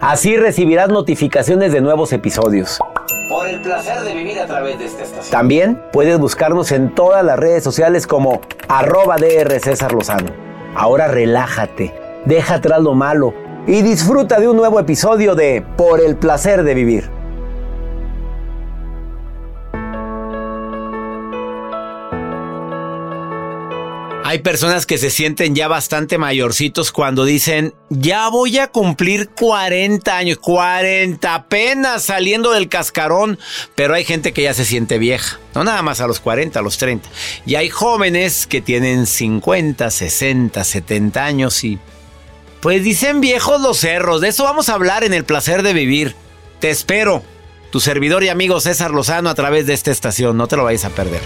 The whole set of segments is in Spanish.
Así recibirás notificaciones de nuevos episodios. Por el placer de vivir a través de esta estación. También puedes buscarnos en todas las redes sociales como arroba DR César Lozano. Ahora relájate, deja atrás lo malo y disfruta de un nuevo episodio de Por el placer de vivir. Hay personas que se sienten ya bastante mayorcitos cuando dicen, ya voy a cumplir 40 años, 40 apenas saliendo del cascarón, pero hay gente que ya se siente vieja, no nada más a los 40, a los 30. Y hay jóvenes que tienen 50, 60, 70 años y pues dicen viejos los cerros, de eso vamos a hablar en el placer de vivir. Te espero, tu servidor y amigo César Lozano a través de esta estación, no te lo vayas a perder.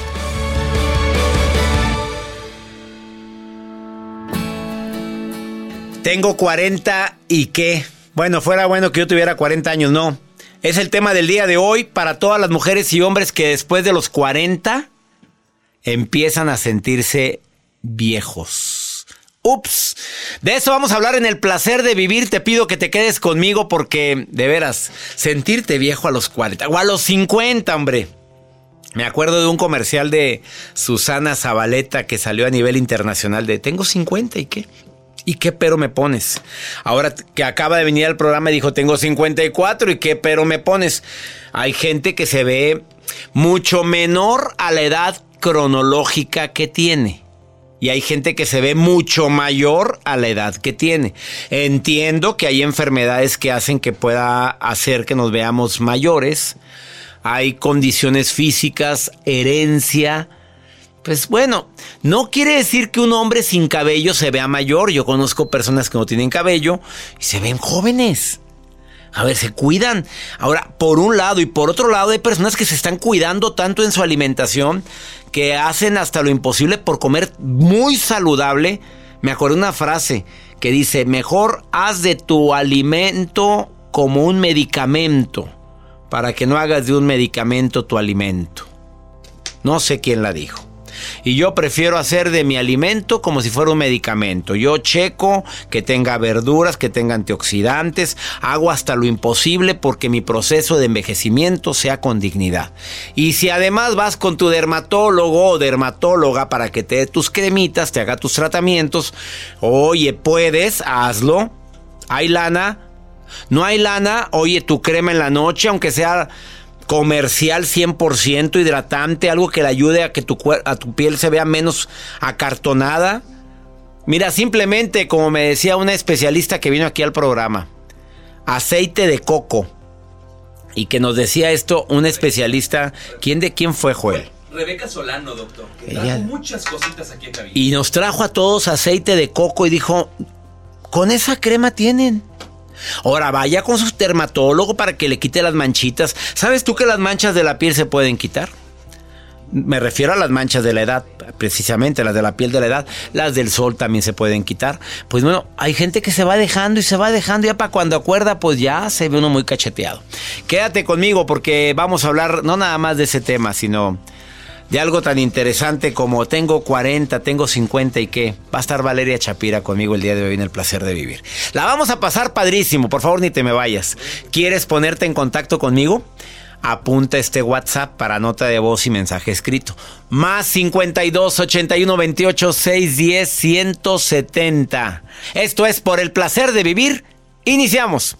Tengo 40 y qué. Bueno, fuera bueno que yo tuviera 40 años, no. Es el tema del día de hoy para todas las mujeres y hombres que después de los 40 empiezan a sentirse viejos. Ups. De eso vamos a hablar en el placer de vivir. Te pido que te quedes conmigo porque, de veras, sentirte viejo a los 40 o a los 50, hombre. Me acuerdo de un comercial de Susana Zabaleta que salió a nivel internacional de Tengo 50 y qué. ¿Y qué pero me pones? Ahora que acaba de venir al programa y dijo, tengo 54 y qué pero me pones. Hay gente que se ve mucho menor a la edad cronológica que tiene. Y hay gente que se ve mucho mayor a la edad que tiene. Entiendo que hay enfermedades que hacen que pueda hacer que nos veamos mayores. Hay condiciones físicas, herencia, pues bueno, no quiere decir que un hombre sin cabello se vea mayor. Yo conozco personas que no tienen cabello y se ven jóvenes. A ver, se cuidan. Ahora, por un lado y por otro lado, hay personas que se están cuidando tanto en su alimentación que hacen hasta lo imposible por comer muy saludable. Me acuerdo una frase que dice, mejor haz de tu alimento como un medicamento para que no hagas de un medicamento tu alimento. No sé quién la dijo. Y yo prefiero hacer de mi alimento como si fuera un medicamento. Yo checo que tenga verduras, que tenga antioxidantes, hago hasta lo imposible porque mi proceso de envejecimiento sea con dignidad. Y si además vas con tu dermatólogo o dermatóloga para que te dé tus cremitas, te haga tus tratamientos, oye, puedes, hazlo. Hay lana, no hay lana, oye, tu crema en la noche, aunque sea comercial 100% hidratante, algo que le ayude a que tu, a tu piel se vea menos acartonada. Mira, simplemente como me decía una especialista que vino aquí al programa, aceite de coco. Y que nos decía esto un especialista, ¿quién de quién fue Joel? Rebeca Solano, doctor. Que Ella- trajo muchas cositas aquí en cabina. Y nos trajo a todos aceite de coco y dijo, con esa crema tienen. Ahora vaya con su dermatólogo para que le quite las manchitas. ¿Sabes tú que las manchas de la piel se pueden quitar? Me refiero a las manchas de la edad, precisamente las de la piel de la edad. Las del sol también se pueden quitar. Pues bueno, hay gente que se va dejando y se va dejando. Ya para cuando acuerda, pues ya se ve uno muy cacheteado. Quédate conmigo porque vamos a hablar no nada más de ese tema, sino de algo tan interesante como tengo 40, tengo 50 y qué. Va a estar Valeria Chapira conmigo el día de hoy en el placer de vivir. La vamos a pasar padrísimo, por favor ni te me vayas. ¿Quieres ponerte en contacto conmigo? Apunta este WhatsApp para nota de voz y mensaje escrito. Más 52 81 28 610 170. Esto es por el placer de vivir. Iniciamos.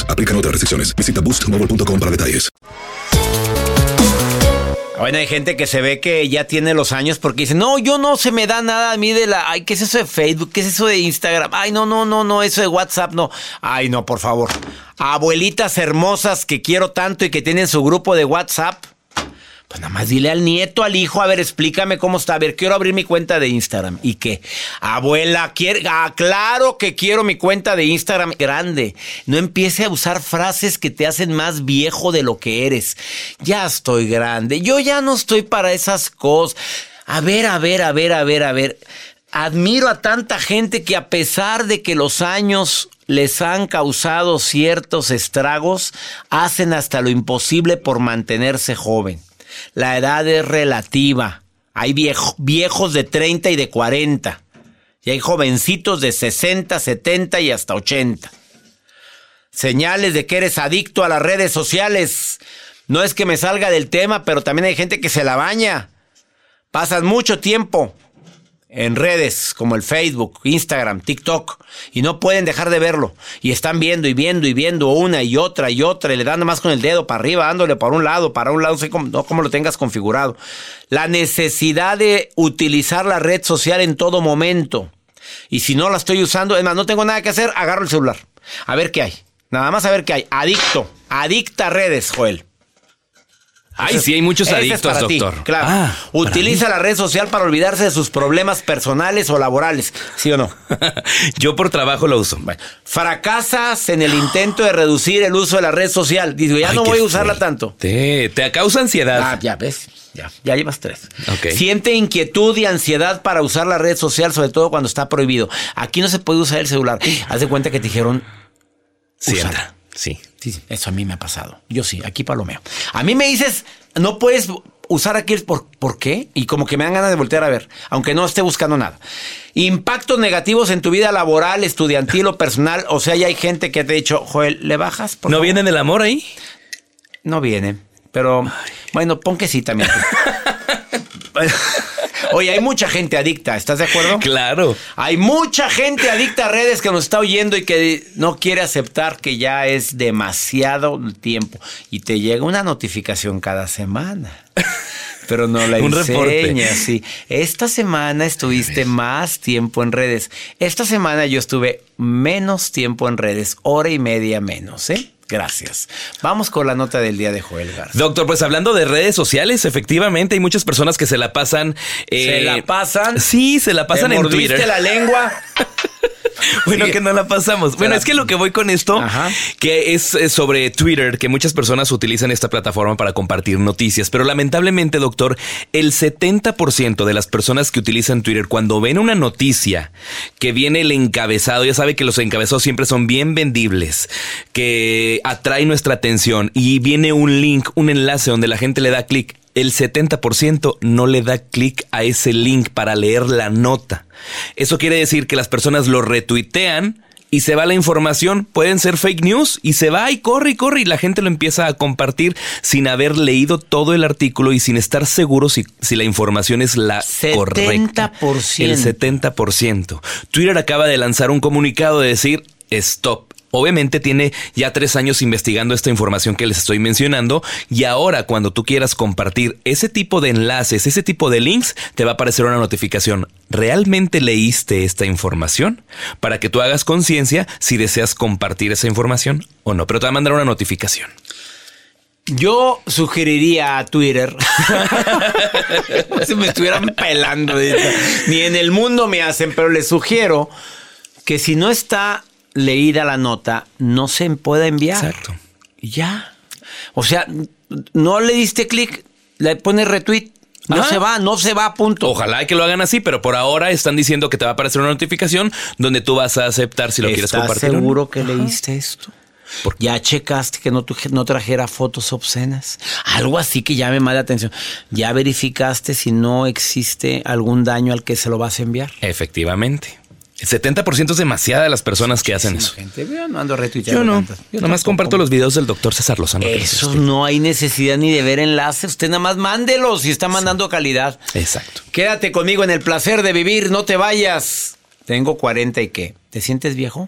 Aplican otras restricciones. Visita boostmobile.com para detalles. Bueno, hay gente que se ve que ya tiene los años porque dice, no, yo no se me da nada a mí de la... Ay, ¿qué es eso de Facebook? ¿Qué es eso de Instagram? Ay, no, no, no, no, eso de WhatsApp, no. Ay, no, por favor. Abuelitas hermosas que quiero tanto y que tienen su grupo de WhatsApp. Pues nada más dile al nieto, al hijo, a ver, explícame cómo está. A ver, quiero abrir mi cuenta de Instagram. ¿Y qué? Abuela, quiere... Ah, claro que quiero mi cuenta de Instagram grande. No empiece a usar frases que te hacen más viejo de lo que eres. Ya estoy grande. Yo ya no estoy para esas cosas. A ver, a ver, a ver, a ver, a ver. Admiro a tanta gente que a pesar de que los años les han causado ciertos estragos, hacen hasta lo imposible por mantenerse joven. La edad es relativa. Hay viejo- viejos de 30 y de 40. Y hay jovencitos de 60, 70 y hasta 80. Señales de que eres adicto a las redes sociales. No es que me salga del tema, pero también hay gente que se la baña. Pasan mucho tiempo en redes como el Facebook, Instagram, TikTok y no pueden dejar de verlo y están viendo y viendo y viendo una y otra y otra y le dan más con el dedo para arriba, dándole para un lado, para un lado, no cómo lo tengas configurado. La necesidad de utilizar la red social en todo momento. Y si no la estoy usando, es más, no tengo nada que hacer, agarro el celular. A ver qué hay. Nada más a ver qué hay. Adicto. Adicta a redes, Joel. Ay, sí, hay muchos adictos, para ti, doctor. claro. Ah, Utiliza la red social para olvidarse de sus problemas personales o laborales. ¿Sí o no? Yo por trabajo lo uso. Fracasas en el intento de reducir el uso de la red social. Digo, ya Ay, no voy a usarla fuerte. tanto. Te, te causa ansiedad. Ah, ya ves. Ya, ya llevas tres. Ok. Siente inquietud y ansiedad para usar la red social, sobre todo cuando está prohibido. Aquí no se puede usar el celular. Haz de cuenta que te dijeron. Entra. Sí. Sí, sí, eso a mí me ha pasado. Yo sí, aquí palomeo. A mí me dices, no puedes usar aquí el por, ¿por qué? Y como que me dan ganas de voltear a ver, aunque no esté buscando nada. Impactos negativos en tu vida laboral, estudiantil o personal. O sea, ya hay gente que te ha dicho, Joel, ¿le bajas? por ¿No favor?" viene del amor ahí? No viene. Pero bueno, pon que sí también. Oye, hay mucha gente adicta, ¿estás de acuerdo? Claro. Hay mucha gente adicta a redes que nos está oyendo y que no quiere aceptar que ya es demasiado tiempo. Y te llega una notificación cada semana. Pero no la Un enseñas, sí. Esta semana estuviste más tiempo en redes. Esta semana yo estuve menos tiempo en redes, hora y media menos, ¿eh? Gracias. Vamos con la nota del día de Joel Garza. Doctor, pues hablando de redes sociales, efectivamente hay muchas personas que se la pasan. eh, ¿Se la pasan? Sí, se la pasan ¿Te en Twitter. la lengua? Bueno, que no la pasamos. Bueno, es que lo que voy con esto, Ajá. que es sobre Twitter, que muchas personas utilizan esta plataforma para compartir noticias, pero lamentablemente, doctor, el 70% de las personas que utilizan Twitter, cuando ven una noticia que viene el encabezado, ya sabe que los encabezados siempre son bien vendibles, que atrae nuestra atención y viene un link, un enlace donde la gente le da clic. El 70% no le da clic a ese link para leer la nota. Eso quiere decir que las personas lo retuitean y se va la información. Pueden ser fake news y se va y corre y corre y la gente lo empieza a compartir sin haber leído todo el artículo y sin estar seguro si, si la información es la correcta. 70%. El 70%. Twitter acaba de lanzar un comunicado de decir stop. Obviamente tiene ya tres años investigando esta información que les estoy mencionando y ahora cuando tú quieras compartir ese tipo de enlaces, ese tipo de links, te va a aparecer una notificación. ¿Realmente leíste esta información? Para que tú hagas conciencia si deseas compartir esa información o no, pero te va a mandar una notificación. Yo sugeriría a Twitter. si me estuvieran pelando. Ni en el mundo me hacen, pero les sugiero que si no está leída la nota, no se pueda enviar. Exacto. Ya. O sea, no le diste clic, le pones retweet. No Ajá. se va, no se va, punto. Ojalá que lo hagan así, pero por ahora están diciendo que te va a aparecer una notificación donde tú vas a aceptar si lo quieres ¿Estás compartir. seguro que leíste esto? ¿Por ¿Ya checaste que no, no trajera fotos obscenas? Algo así que llame más la atención. ¿Ya verificaste si no existe algún daño al que se lo vas a enviar? Efectivamente. El 70% es demasiada de las personas que hacen eso. Gente, yo no ando Yo no. Yo Nomás tampoco. comparto los videos del doctor César Lozano. Eso no hay necesidad ni de ver enlaces. Usted nada más mándelos y está mandando calidad. Exacto. Quédate conmigo en el placer de vivir, no te vayas. Tengo 40 y qué. ¿Te sientes viejo?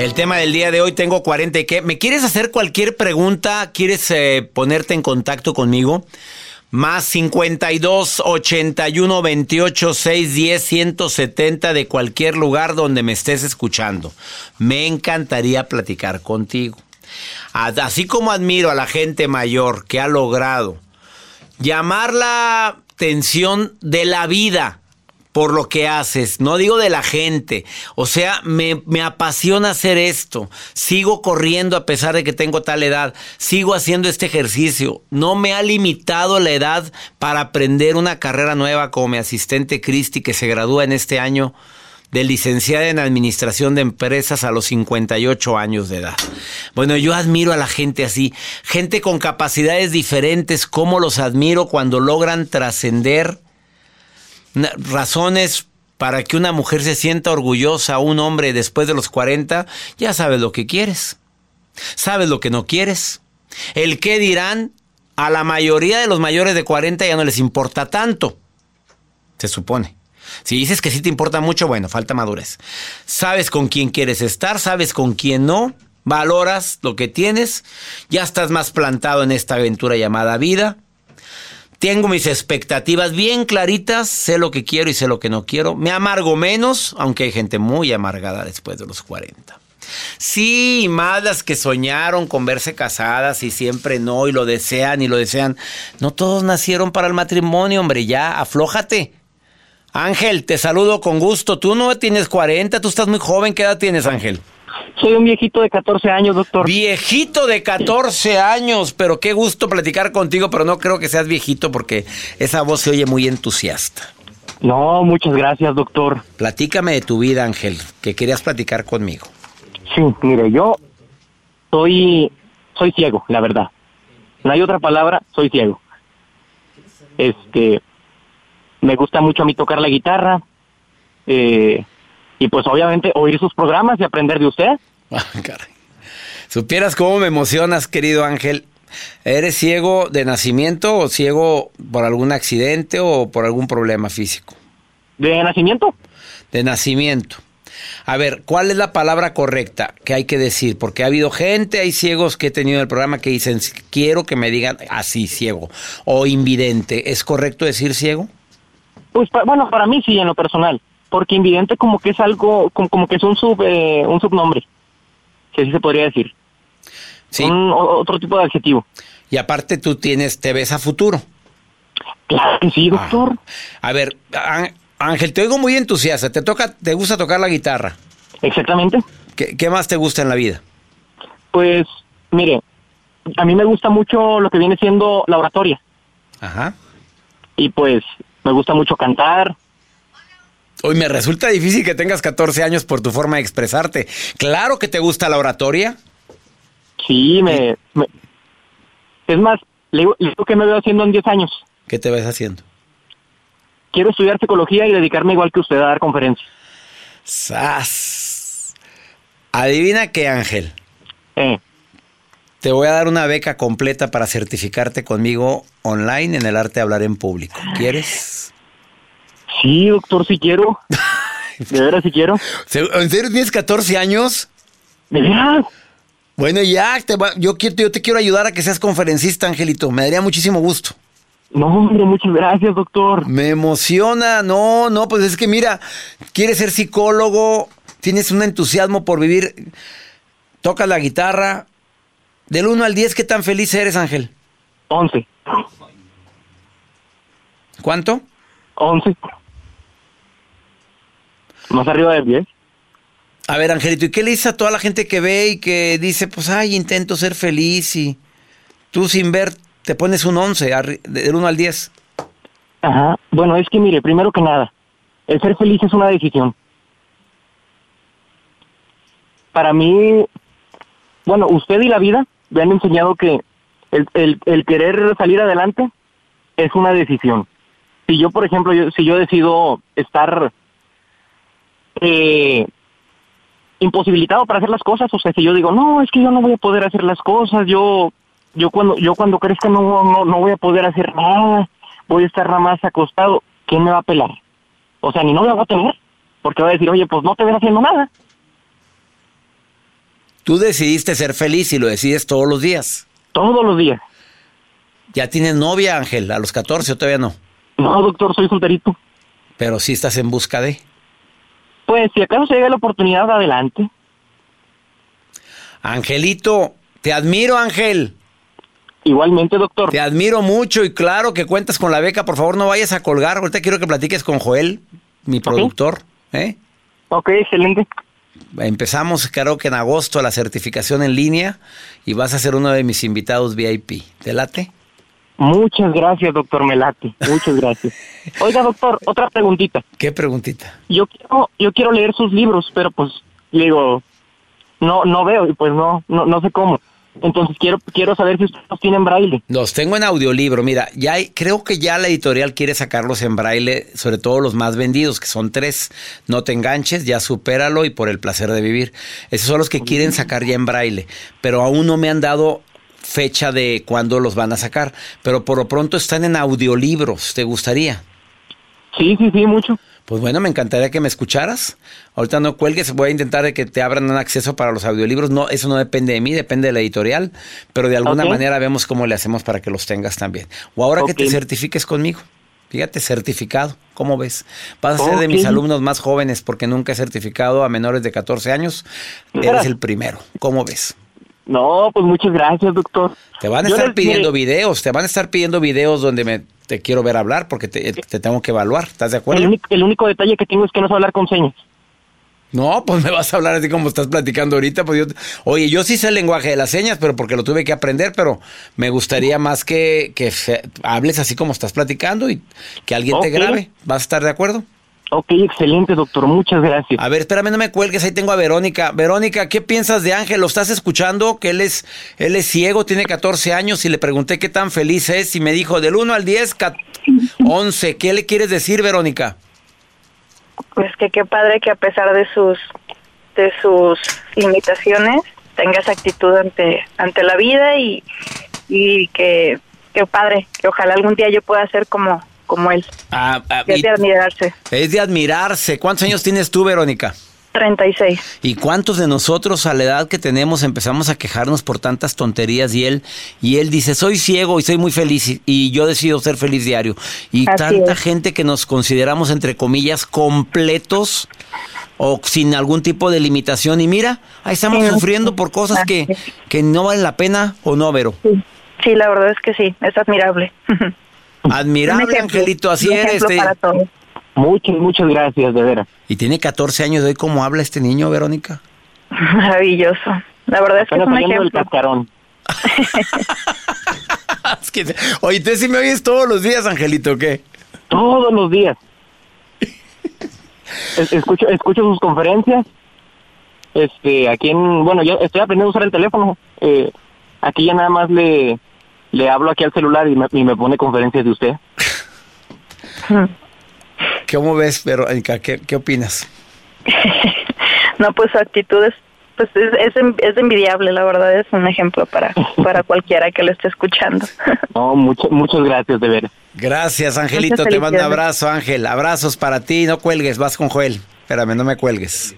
El tema del día de hoy tengo 40 y qué. ¿Me quieres hacer cualquier pregunta? ¿Quieres eh, ponerte en contacto conmigo? Más 52 81 28 6 10 170 de cualquier lugar donde me estés escuchando. Me encantaría platicar contigo. Así como admiro a la gente mayor que ha logrado llamar la atención de la vida por lo que haces, no digo de la gente. O sea, me, me, apasiona hacer esto. Sigo corriendo a pesar de que tengo tal edad. Sigo haciendo este ejercicio. No me ha limitado la edad para aprender una carrera nueva como mi asistente Cristi, que se gradúa en este año de licenciada en Administración de Empresas a los 58 años de edad. Bueno, yo admiro a la gente así, gente con capacidades diferentes, cómo los admiro cuando logran trascender razones para que una mujer se sienta orgullosa, un hombre después de los 40, ya sabes lo que quieres. Sabes lo que no quieres. El qué dirán, a la mayoría de los mayores de 40 ya no les importa tanto. Se supone. Si dices que sí te importa mucho, bueno, falta madurez. Sabes con quién quieres estar, sabes con quién no, valoras lo que tienes, ya estás más plantado en esta aventura llamada vida tengo mis expectativas bien claritas, sé lo que quiero y sé lo que no quiero. Me amargo menos, aunque hay gente muy amargada después de los 40. Sí, más que soñaron con verse casadas y siempre no, y lo desean y lo desean. No todos nacieron para el matrimonio, hombre, ya, aflójate. Ángel, te saludo con gusto. Tú no tienes 40, tú estás muy joven. ¿Qué edad tienes, Ángel? Soy un viejito de 14 años, doctor. Viejito de 14 años, pero qué gusto platicar contigo, pero no creo que seas viejito porque esa voz se oye muy entusiasta. No, muchas gracias, doctor. Platícame de tu vida, Ángel, que querías platicar conmigo. Sí, mire, yo soy soy ciego, la verdad. No hay otra palabra, soy ciego. Este, me gusta mucho a mí tocar la guitarra. Eh, y pues obviamente oír sus programas y aprender de usted. Ah, caray. Supieras cómo me emocionas, querido Ángel. ¿Eres ciego de nacimiento o ciego por algún accidente o por algún problema físico? ¿De nacimiento? De nacimiento. A ver, ¿cuál es la palabra correcta que hay que decir? Porque ha habido gente, hay ciegos que he tenido en el programa que dicen, quiero que me digan así, ciego, o invidente. ¿Es correcto decir ciego? Pues bueno, para mí sí, en lo personal porque invidente como que es algo, como, que es un sub, eh, un subnombre, si así se podría decir. Sí. otro tipo de adjetivo. Y aparte tú tienes, te ves a futuro. Claro que sí, doctor. Ah. A ver, Ángel, te oigo muy entusiasta. ¿Te toca, te gusta tocar la guitarra? Exactamente. ¿Qué, ¿Qué, más te gusta en la vida? Pues, mire, a mí me gusta mucho lo que viene siendo la oratoria. Ajá. Y pues, me gusta mucho cantar, Hoy me resulta difícil que tengas 14 años por tu forma de expresarte. Claro que te gusta la oratoria. Sí, me... Es más, le digo, que me veo haciendo en 10 años. ¿Qué te ves haciendo? Quiero estudiar psicología y dedicarme igual que usted a dar conferencias. ¡Sas! Adivina qué, Ángel. Eh. Te voy a dar una beca completa para certificarte conmigo online en el arte de hablar en público. ¿Quieres? Sí, doctor, si quiero. De veras, si quiero. ¿En serio tienes 14 años? ¿De veras? Bueno, ya, te yo, yo te quiero ayudar a que seas conferencista, Angelito. Me daría muchísimo gusto. No, hombre, muchas gracias, doctor. Me emociona. No, no, pues es que mira, quieres ser psicólogo, tienes un entusiasmo por vivir, tocas la guitarra. Del 1 al 10, ¿qué tan feliz eres, Ángel? 11. ¿Cuánto? 11. Más arriba de 10. A ver, Angelito, ¿y qué le dices a toda la gente que ve y que dice, pues, ay, intento ser feliz y tú sin ver te pones un 11, del 1 al 10? Ajá. Bueno, es que mire, primero que nada, el ser feliz es una decisión. Para mí, bueno, usted y la vida me han enseñado que el, el, el querer salir adelante es una decisión. Si yo, por ejemplo, yo, si yo decido estar eh, imposibilitado para hacer las cosas, o sea, si yo digo, no, es que yo no voy a poder hacer las cosas, yo, yo cuando, yo cuando crezca no, no, no voy a poder hacer nada, voy a estar nada más acostado, ¿quién me va a pelar? O sea, ni no me va a tener, porque va a decir, oye, pues no te ven haciendo nada. Tú decidiste ser feliz y lo decides todos los días. Todos los días. ¿Ya tienes novia, Ángel, a los 14 o todavía no? No, doctor, soy solterito. Pero sí estás en busca de... Pues si acaso se llega la oportunidad, adelante. Angelito, te admiro, Ángel. Igualmente, doctor. Te admiro mucho y claro que cuentas con la beca. Por favor, no vayas a colgar. Ahorita quiero que platiques con Joel, mi productor. ¿eh? Ok, excelente. Empezamos, creo que en agosto, la certificación en línea y vas a ser uno de mis invitados VIP. ¿Te late? Muchas gracias, doctor Melati. Muchas gracias. Oiga, doctor, otra preguntita. ¿Qué preguntita? Yo quiero, yo quiero leer sus libros, pero pues, digo, no, no veo y pues no, no, no sé cómo. Entonces quiero, quiero saber si ustedes los tienen braille. Los tengo en audiolibro. Mira, ya hay, creo que ya la editorial quiere sacarlos en braille, sobre todo los más vendidos, que son tres. No te enganches, ya supéralo y por el placer de vivir. Esos son los que quieren sacar ya en braille, pero aún no me han dado fecha de cuándo los van a sacar. Pero por lo pronto están en audiolibros. ¿Te gustaría? Sí, sí, sí, mucho. Pues bueno, me encantaría que me escucharas. Ahorita no cuelgues, voy a intentar de que te abran un acceso para los audiolibros. No, eso no depende de mí, depende de la editorial, pero de alguna manera vemos cómo le hacemos para que los tengas también. O ahora que te certifiques conmigo. Fíjate, certificado, ¿cómo ves? Vas a ser de mis alumnos más jóvenes porque nunca he certificado a menores de 14 años. Eres el primero, ¿cómo ves? No, pues muchas gracias, doctor. Te van a Yo estar les- pidiendo videos, te van a estar pidiendo videos donde me, te quiero ver hablar porque te, te tengo que evaluar. ¿Estás de acuerdo? El único, el único detalle que tengo es que no sé hablar con señas. No, pues me vas a hablar así como estás platicando ahorita. Pues yo, oye, yo sí sé el lenguaje de las señas, pero porque lo tuve que aprender, pero me gustaría más que, que hables así como estás platicando y que alguien te grabe. ¿Vas a estar de acuerdo? Ok, excelente, doctor. Muchas gracias. A ver, espérame, no me cuelgues, ahí tengo a Verónica. Verónica, ¿qué piensas de Ángel? ¿Lo estás escuchando? Que él es, él es ciego, tiene 14 años y le pregunté qué tan feliz es y me dijo del 1 al 10, cat- 11. ¿Qué le quieres decir, Verónica? Pues que qué padre que a pesar de sus de sus limitaciones tenga esa actitud ante ante la vida y, y que qué padre que ojalá algún día yo pueda ser como como él. Ah, ah, es de admirarse. es de admirarse. ¿Cuántos años tienes tú, Verónica? 36. ¿Y cuántos de nosotros a la edad que tenemos empezamos a quejarnos por tantas tonterías y él y él dice, "Soy ciego y soy muy feliz y, yo decido ser feliz diario." Y Así tanta es. gente que nos consideramos entre comillas completos o sin algún tipo de limitación y mira, ahí estamos Sí. sufriendo por cosas que, que no valen la pena o no, Vero. Sí, la verdad es que sí, es admirable. Admirable, Angelito, así eres. Muchas, muchas gracias, de veras. Y tiene 14 años de hoy, ¿cómo habla este niño, Verónica? Maravilloso. La verdad es que es un ejemplo. cascarón. Es que- oye, ¿tú sí me oyes todos los días, Angelito, o qué? Todos los días. Es- escucho, escucho sus conferencias. Este, aquí en, bueno, yo estoy aprendiendo a usar el teléfono. Eh, aquí ya nada más le, le hablo aquí al celular y me, y me pone conferencias de usted. ¿Cómo ves, Verónica? ¿Qué, qué opinas? No, pues su actitud es, pues es, es, en- es envidiable, la verdad es un ejemplo para, para cualquiera que lo esté escuchando. No, muchas, muchas gracias, de veras. Gracias, Angelito. Te mando un abrazo, Ángel. Abrazos para ti. No cuelgues, vas con Joel. Espérame, no me cuelgues.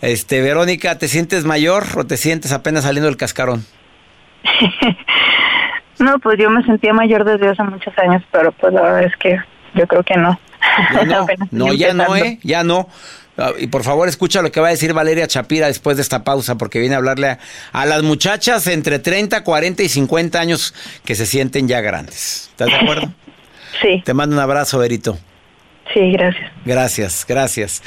Este, Verónica, ¿te sientes mayor o te sientes apenas saliendo del cascarón? No, pues yo me sentía mayor desde hace muchos años, pero pues la verdad es que yo creo que no. Ya no, no, ya no. ¿eh? Ya no. Ah, Y por favor, escucha lo que va a decir Valeria Chapira después de esta pausa, porque viene a hablarle a, a las muchachas entre 30, 40 y 50 años que se sienten ya grandes. ¿Estás de acuerdo? Sí. Te mando un abrazo, Verito. Sí, gracias. Gracias, gracias.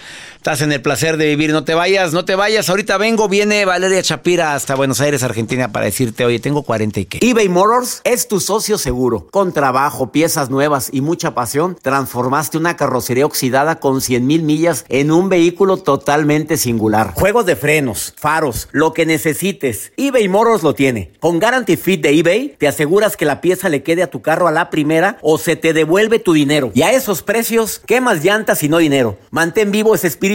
Estás en el placer de vivir. No te vayas, no te vayas. Ahorita vengo, viene Valeria Chapira hasta Buenos Aires, Argentina, para decirte, oye, tengo 40 y qué. eBay Motors es tu socio seguro. Con trabajo, piezas nuevas y mucha pasión, transformaste una carrocería oxidada con 100 mil millas en un vehículo totalmente singular. Juegos de frenos, faros, lo que necesites. eBay Motors lo tiene. Con Guarantee Fit de eBay, te aseguras que la pieza le quede a tu carro a la primera o se te devuelve tu dinero. Y a esos precios, ¿qué más llantas y no dinero? Mantén vivo ese espíritu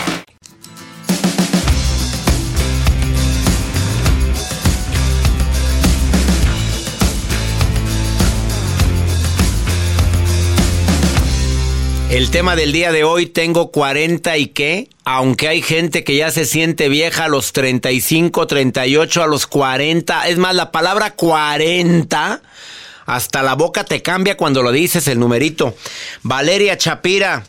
El tema del día de hoy, tengo 40 y qué, aunque hay gente que ya se siente vieja a los 35, 38, a los 40, es más, la palabra 40, hasta la boca te cambia cuando lo dices el numerito. Valeria Chapira,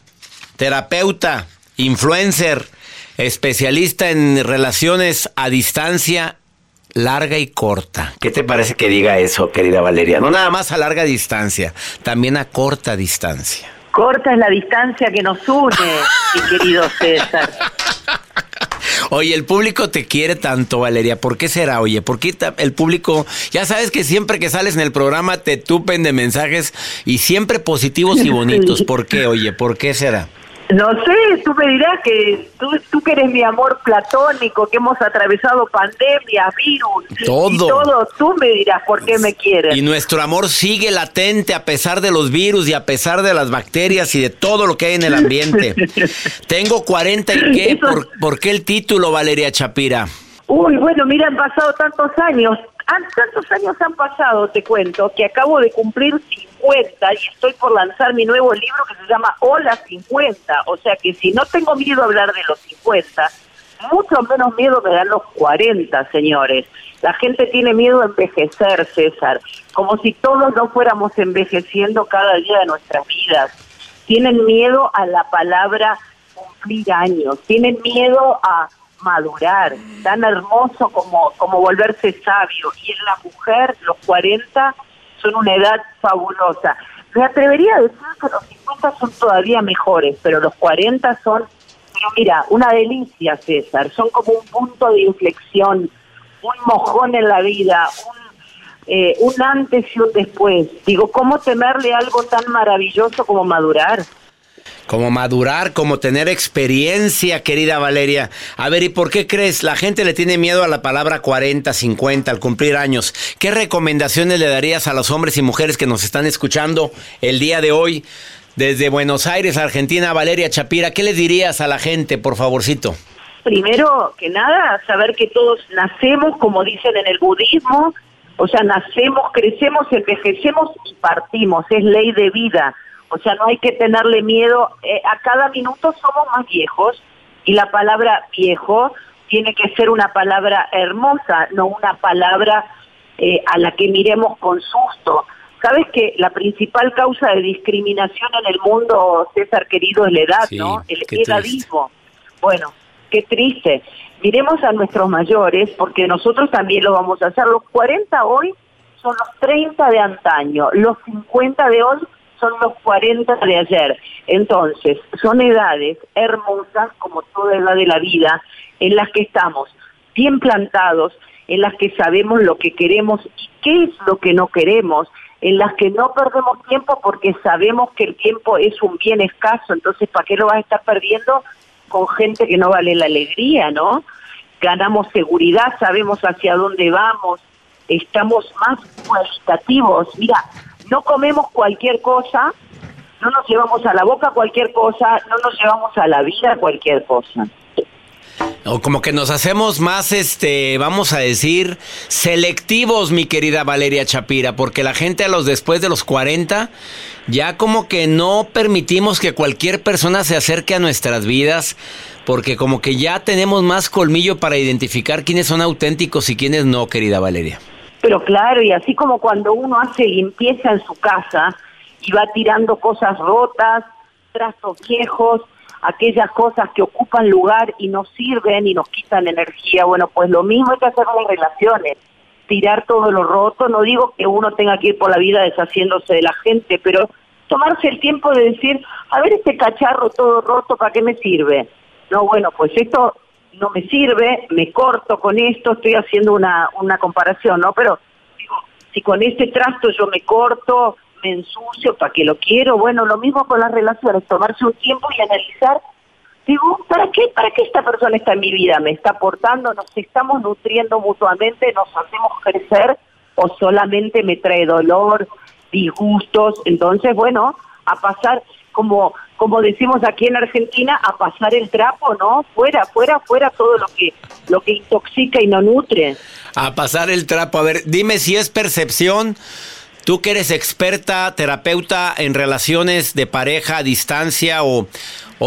terapeuta, influencer, especialista en relaciones a distancia larga y corta. ¿Qué te parece que diga eso, querida Valeria? No nada más a larga distancia, también a corta distancia. Corta es la distancia que nos une, mi querido César. Oye, el público te quiere tanto, Valeria. ¿Por qué será? Oye, ¿por qué el público, ya sabes que siempre que sales en el programa te tupen de mensajes y siempre positivos y bonitos? ¿Por qué? Oye, ¿por qué será? No sé, tú me dirás que tú, tú que eres mi amor platónico, que hemos atravesado pandemia, virus, todo. y todo, tú me dirás por qué me quieres. Y nuestro amor sigue latente a pesar de los virus y a pesar de las bacterias y de todo lo que hay en el ambiente. Tengo 40 y qué, ¿Por, ¿por qué el título, Valeria Chapira? Uy, bueno, mira, han pasado tantos años, tantos años han pasado, te cuento, que acabo de cumplir 50 y estoy por lanzar mi nuevo libro que se llama Hola 50. O sea que si no tengo miedo a hablar de los 50, mucho menos miedo me dan los 40, señores. La gente tiene miedo a envejecer, César, como si todos no fuéramos envejeciendo cada día de nuestras vidas. Tienen miedo a la palabra cumplir años, tienen miedo a madurar, tan hermoso como, como volverse sabio. Y en la mujer, los 40 son una edad fabulosa. Me atrevería a decir que los 50 son todavía mejores, pero los 40 son, pero mira, una delicia, César. Son como un punto de inflexión, un mojón en la vida, un, eh, un antes y un después. Digo, ¿cómo temerle algo tan maravilloso como madurar? Como madurar, como tener experiencia, querida Valeria. A ver, ¿y por qué crees? La gente le tiene miedo a la palabra 40, 50 al cumplir años. ¿Qué recomendaciones le darías a los hombres y mujeres que nos están escuchando el día de hoy desde Buenos Aires, Argentina, Valeria Chapira? ¿Qué les dirías a la gente, por favorcito? Primero que nada, saber que todos nacemos, como dicen en el budismo, o sea, nacemos, crecemos, envejecemos y partimos, es ley de vida. O sea, no hay que tenerle miedo. Eh, a cada minuto somos más viejos y la palabra viejo tiene que ser una palabra hermosa, no una palabra eh, a la que miremos con susto. Sabes que la principal causa de discriminación en el mundo, César querido, es la edad, ¿no? El edadismo. Bueno, qué triste. Miremos a nuestros mayores, porque nosotros también lo vamos a hacer. Los 40 hoy son los 30 de antaño, los 50 de hoy son los 40 de ayer. Entonces, son edades hermosas, como toda edad de la vida, en las que estamos bien plantados, en las que sabemos lo que queremos y qué es lo que no queremos, en las que no perdemos tiempo porque sabemos que el tiempo es un bien escaso, entonces ¿para qué lo vas a estar perdiendo con gente que no vale la alegría, ¿no? Ganamos seguridad, sabemos hacia dónde vamos, estamos más cualitativos. Mira, no comemos cualquier cosa, no nos llevamos a la boca cualquier cosa, no nos llevamos a la vida cualquier cosa. O como que nos hacemos más, este, vamos a decir, selectivos, mi querida Valeria Chapira, porque la gente a los después de los 40 ya como que no permitimos que cualquier persona se acerque a nuestras vidas, porque como que ya tenemos más colmillo para identificar quiénes son auténticos y quiénes no, querida Valeria. Pero claro, y así como cuando uno hace limpieza en su casa y va tirando cosas rotas, trastos viejos, aquellas cosas que ocupan lugar y nos sirven y nos quitan energía. Bueno, pues lo mismo hay que hacer con las relaciones, tirar todo lo roto. No digo que uno tenga que ir por la vida deshaciéndose de la gente, pero tomarse el tiempo de decir, a ver este cacharro todo roto, ¿para qué me sirve? No, bueno, pues esto no me sirve, me corto con esto, estoy haciendo una, una comparación, ¿no? Pero digo, si con este trasto yo me corto, me ensucio, para que lo quiero. Bueno, lo mismo con las relaciones, tomarse un tiempo y analizar, digo, ¿para qué, ¿para qué esta persona está en mi vida? ¿Me está aportando? ¿Nos estamos nutriendo mutuamente? ¿Nos hacemos crecer? ¿O solamente me trae dolor, disgustos? Entonces, bueno, a pasar, como, como decimos aquí en Argentina, a pasar el trapo, ¿no? Fuera, fuera, fuera todo lo que, lo que intoxica y no nutre. A pasar el trapo. A ver, dime si es percepción Tú que eres experta, terapeuta en relaciones de pareja a distancia o,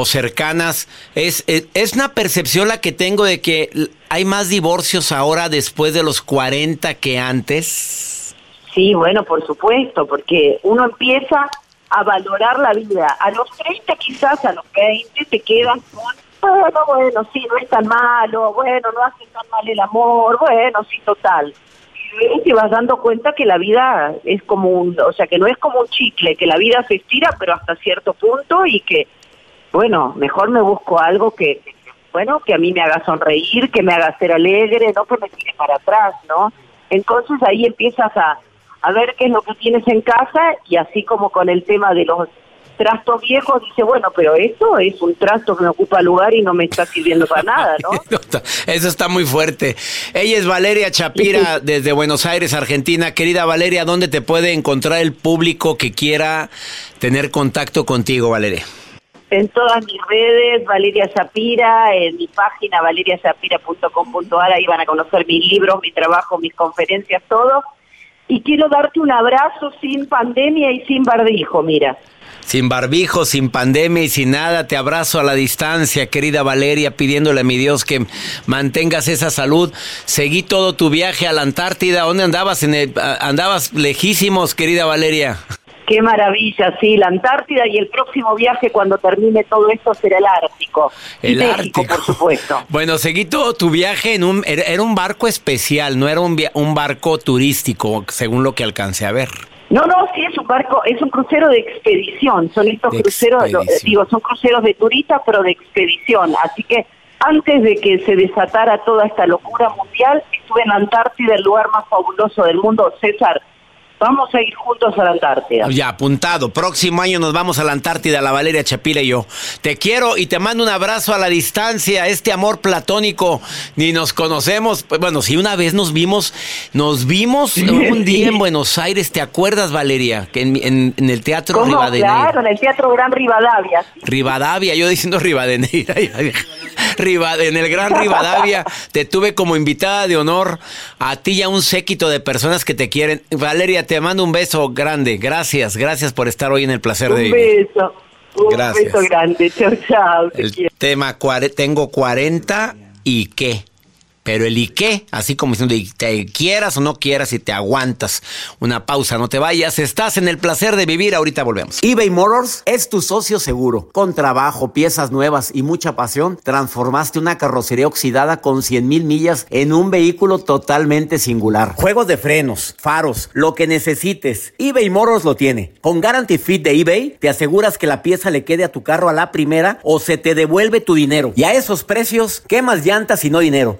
cercanas, ¿es, ¿es, una percepción la que tengo de que hay más divorcios ahora después de los 40 que antes? Sí, bueno, por supuesto, porque uno empieza a valorar la vida. A los 30 quizás, a los 20 te quedan con, bueno, bueno, sí, no es tan malo, bueno, no hace tan mal el amor, bueno, sí, total y te vas dando cuenta que la vida es como un, o sea, que no es como un chicle, que la vida se estira, pero hasta cierto punto y que, bueno, mejor me busco algo que, bueno, que a mí me haga sonreír, que me haga ser alegre, no que me tire para atrás, ¿no? Entonces ahí empiezas a, a ver qué es lo que tienes en casa y así como con el tema de los trastos viejos, dice, bueno, pero esto es un trasto que me ocupa lugar y no me está sirviendo para nada, ¿no? Eso está muy fuerte. Ella es Valeria Chapira desde Buenos Aires, Argentina. Querida Valeria, ¿dónde te puede encontrar el público que quiera tener contacto contigo, Valeria? En todas mis redes, Valeria Chapira, en mi página valeriachapira.com.ar, ahí van a conocer mis libros, mi trabajo, mis conferencias, todo. Y quiero darte un abrazo sin pandemia y sin barbijo, mira. Sin barbijo, sin pandemia y sin nada, te abrazo a la distancia, querida Valeria, pidiéndole a mi Dios que mantengas esa salud. Seguí todo tu viaje a la Antártida. ¿Dónde andabas? En andabas lejísimos, querida Valeria. Qué maravilla, sí, la Antártida y el próximo viaje cuando termine todo esto será el Ártico. El Ártico, por supuesto. Bueno, seguí todo tu viaje en un era un barco especial, no era un, un barco turístico, según lo que alcancé a ver. No, no, sí es un barco, es un crucero de expedición. Son estos cruceros, digo, son cruceros de turistas, pero de expedición. Así que antes de que se desatara toda esta locura mundial, estuve en la Antártida, el lugar más fabuloso del mundo, César. Vamos a ir juntos a la Antártida. Ya, apuntado. Próximo año nos vamos a la Antártida, la Valeria Chapira y yo. Te quiero y te mando un abrazo a la distancia, este amor platónico. Ni nos conocemos. Pues, bueno, si una vez nos vimos, nos vimos un día en Buenos Aires, ¿te acuerdas, Valeria? Que en, el Teatro Rivadavia. Claro, en el Teatro Gran Rivadavia. Rivadavia, yo diciendo Rivadeneira. en el Gran Rivadavia te tuve como invitada de honor a ti y a un séquito de personas que te quieren. Valeria, te mando un beso grande. Gracias, gracias por estar hoy en el placer de vivir. Un beso. Un beso grande. Chao, chao. El tema, tengo 40 y qué. Pero el y qué, así como diciendo, te quieras o no quieras y te aguantas. Una pausa, no te vayas. Estás en el placer de vivir. Ahorita volvemos. eBay Motors es tu socio seguro. Con trabajo, piezas nuevas y mucha pasión, transformaste una carrocería oxidada con 100 mil millas en un vehículo totalmente singular. Juegos de frenos, faros, lo que necesites. eBay Motors lo tiene. Con Guarantee Fit de eBay, te aseguras que la pieza le quede a tu carro a la primera o se te devuelve tu dinero. Y a esos precios, ¿qué más llantas y no dinero?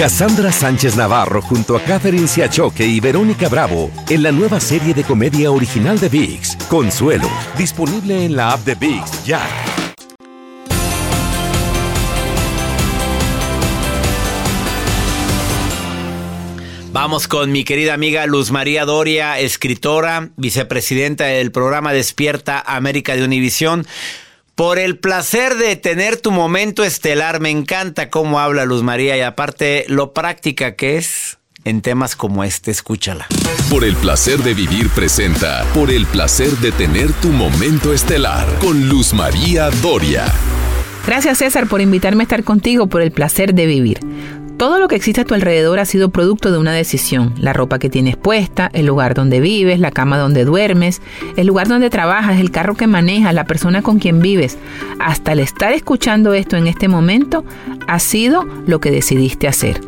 Cassandra Sánchez Navarro junto a Catherine Siachoque y Verónica Bravo en la nueva serie de comedia original de VIX, Consuelo, disponible en la app de VIX ya. Vamos con mi querida amiga Luz María Doria, escritora, vicepresidenta del programa Despierta América de Univisión. Por el placer de tener tu momento estelar, me encanta cómo habla Luz María y aparte lo práctica que es en temas como este, escúchala. Por el placer de vivir presenta, por el placer de tener tu momento estelar con Luz María Doria. Gracias César por invitarme a estar contigo por el placer de vivir. Todo lo que existe a tu alrededor ha sido producto de una decisión. La ropa que tienes puesta, el lugar donde vives, la cama donde duermes, el lugar donde trabajas, el carro que manejas, la persona con quien vives. Hasta el estar escuchando esto en este momento, ha sido lo que decidiste hacer.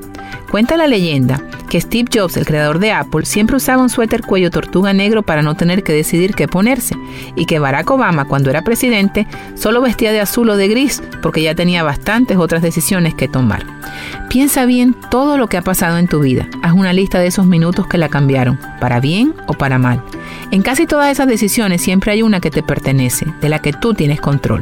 Cuenta la leyenda que Steve Jobs, el creador de Apple, siempre usaba un suéter cuello tortuga negro para no tener que decidir qué ponerse, y que Barack Obama, cuando era presidente, solo vestía de azul o de gris porque ya tenía bastantes otras decisiones que tomar. Piensa bien todo lo que ha pasado en tu vida. Haz una lista de esos minutos que la cambiaron, para bien o para mal. En casi todas esas decisiones siempre hay una que te pertenece, de la que tú tienes control.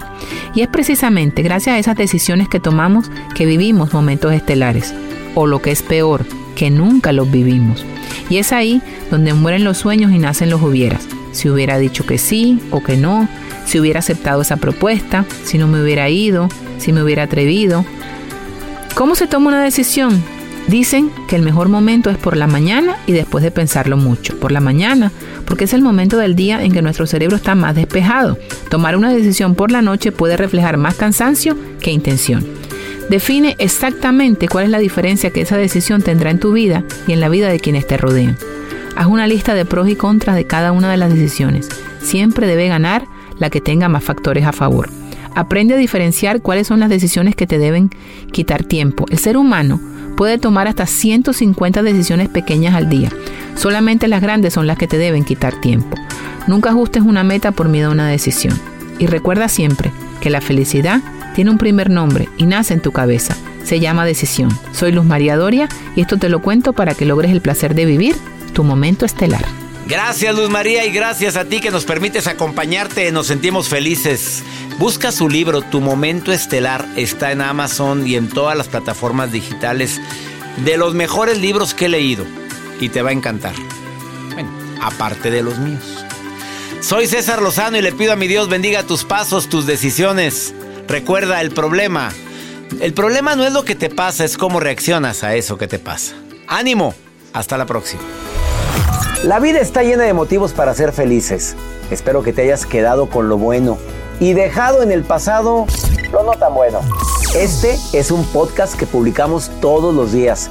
Y es precisamente gracias a esas decisiones que tomamos que vivimos momentos estelares o lo que es peor, que nunca los vivimos. Y es ahí donde mueren los sueños y nacen los hubieras. Si hubiera dicho que sí o que no, si hubiera aceptado esa propuesta, si no me hubiera ido, si me hubiera atrevido. ¿Cómo se toma una decisión? Dicen que el mejor momento es por la mañana y después de pensarlo mucho. Por la mañana, porque es el momento del día en que nuestro cerebro está más despejado. Tomar una decisión por la noche puede reflejar más cansancio que intención. Define exactamente cuál es la diferencia que esa decisión tendrá en tu vida y en la vida de quienes te rodean. Haz una lista de pros y contras de cada una de las decisiones. Siempre debe ganar la que tenga más factores a favor. Aprende a diferenciar cuáles son las decisiones que te deben quitar tiempo. El ser humano puede tomar hasta 150 decisiones pequeñas al día. Solamente las grandes son las que te deben quitar tiempo. Nunca ajustes una meta por miedo a una decisión. Y recuerda siempre que la felicidad tiene un primer nombre y nace en tu cabeza. Se llama decisión. Soy Luz María Doria y esto te lo cuento para que logres el placer de vivir tu momento estelar. Gracias Luz María y gracias a ti que nos permites acompañarte. Nos sentimos felices. Busca su libro Tu Momento Estelar. Está en Amazon y en todas las plataformas digitales. De los mejores libros que he leído. Y te va a encantar. Bueno, aparte de los míos. Soy César Lozano y le pido a mi Dios bendiga tus pasos, tus decisiones. Recuerda el problema. El problema no es lo que te pasa, es cómo reaccionas a eso que te pasa. Ánimo. Hasta la próxima. La vida está llena de motivos para ser felices. Espero que te hayas quedado con lo bueno y dejado en el pasado lo no tan bueno. Este es un podcast que publicamos todos los días,